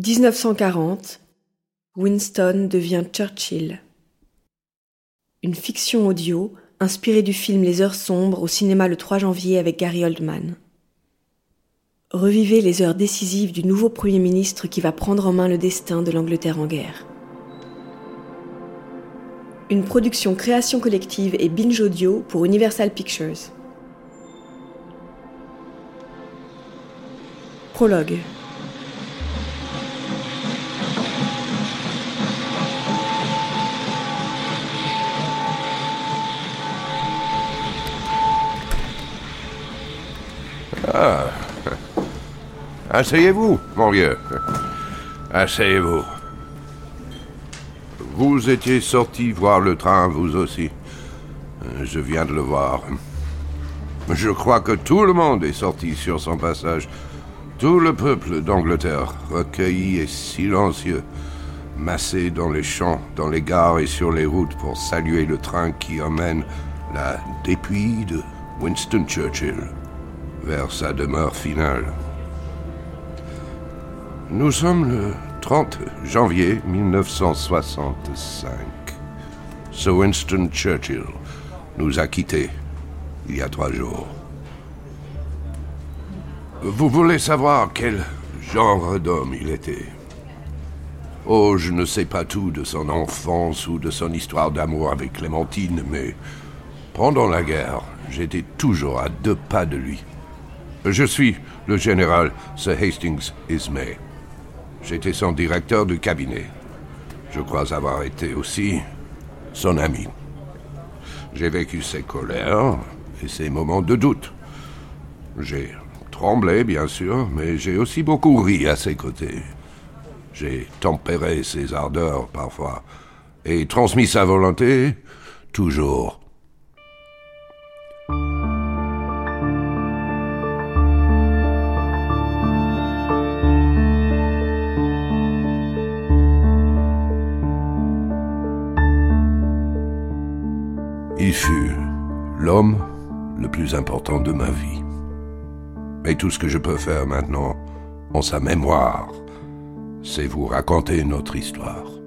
1940, Winston devient Churchill. Une fiction audio inspirée du film Les Heures sombres au cinéma le 3 janvier avec Gary Oldman. Revivez les heures décisives du nouveau Premier ministre qui va prendre en main le destin de l'Angleterre en guerre. Une production création collective et binge audio pour Universal Pictures. Prologue. Ah. Asseyez-vous, mon vieux. Asseyez-vous. Vous étiez sorti voir le train, vous aussi. Je viens de le voir. Je crois que tout le monde est sorti sur son passage. Tout le peuple d'Angleterre, recueilli et silencieux, massé dans les champs, dans les gares et sur les routes pour saluer le train qui emmène la dépouille de Winston Churchill vers sa demeure finale. Nous sommes le 30 janvier 1965. Sir Winston Churchill nous a quittés il y a trois jours. Vous voulez savoir quel genre d'homme il était? Oh, je ne sais pas tout de son enfance ou de son histoire d'amour avec Clémentine, mais pendant la guerre, j'étais toujours à deux pas de lui. Je suis le général Sir Hastings Ismay. J'étais son directeur de cabinet. Je crois avoir été aussi son ami. J'ai vécu ses colères et ses moments de doute. J'ai tremblé, bien sûr, mais j'ai aussi beaucoup ri à ses côtés. J'ai tempéré ses ardeurs parfois et transmis sa volonté toujours. Il fut l'homme le plus important de ma vie. Et tout ce que je peux faire maintenant, en sa mémoire, c'est vous raconter notre histoire.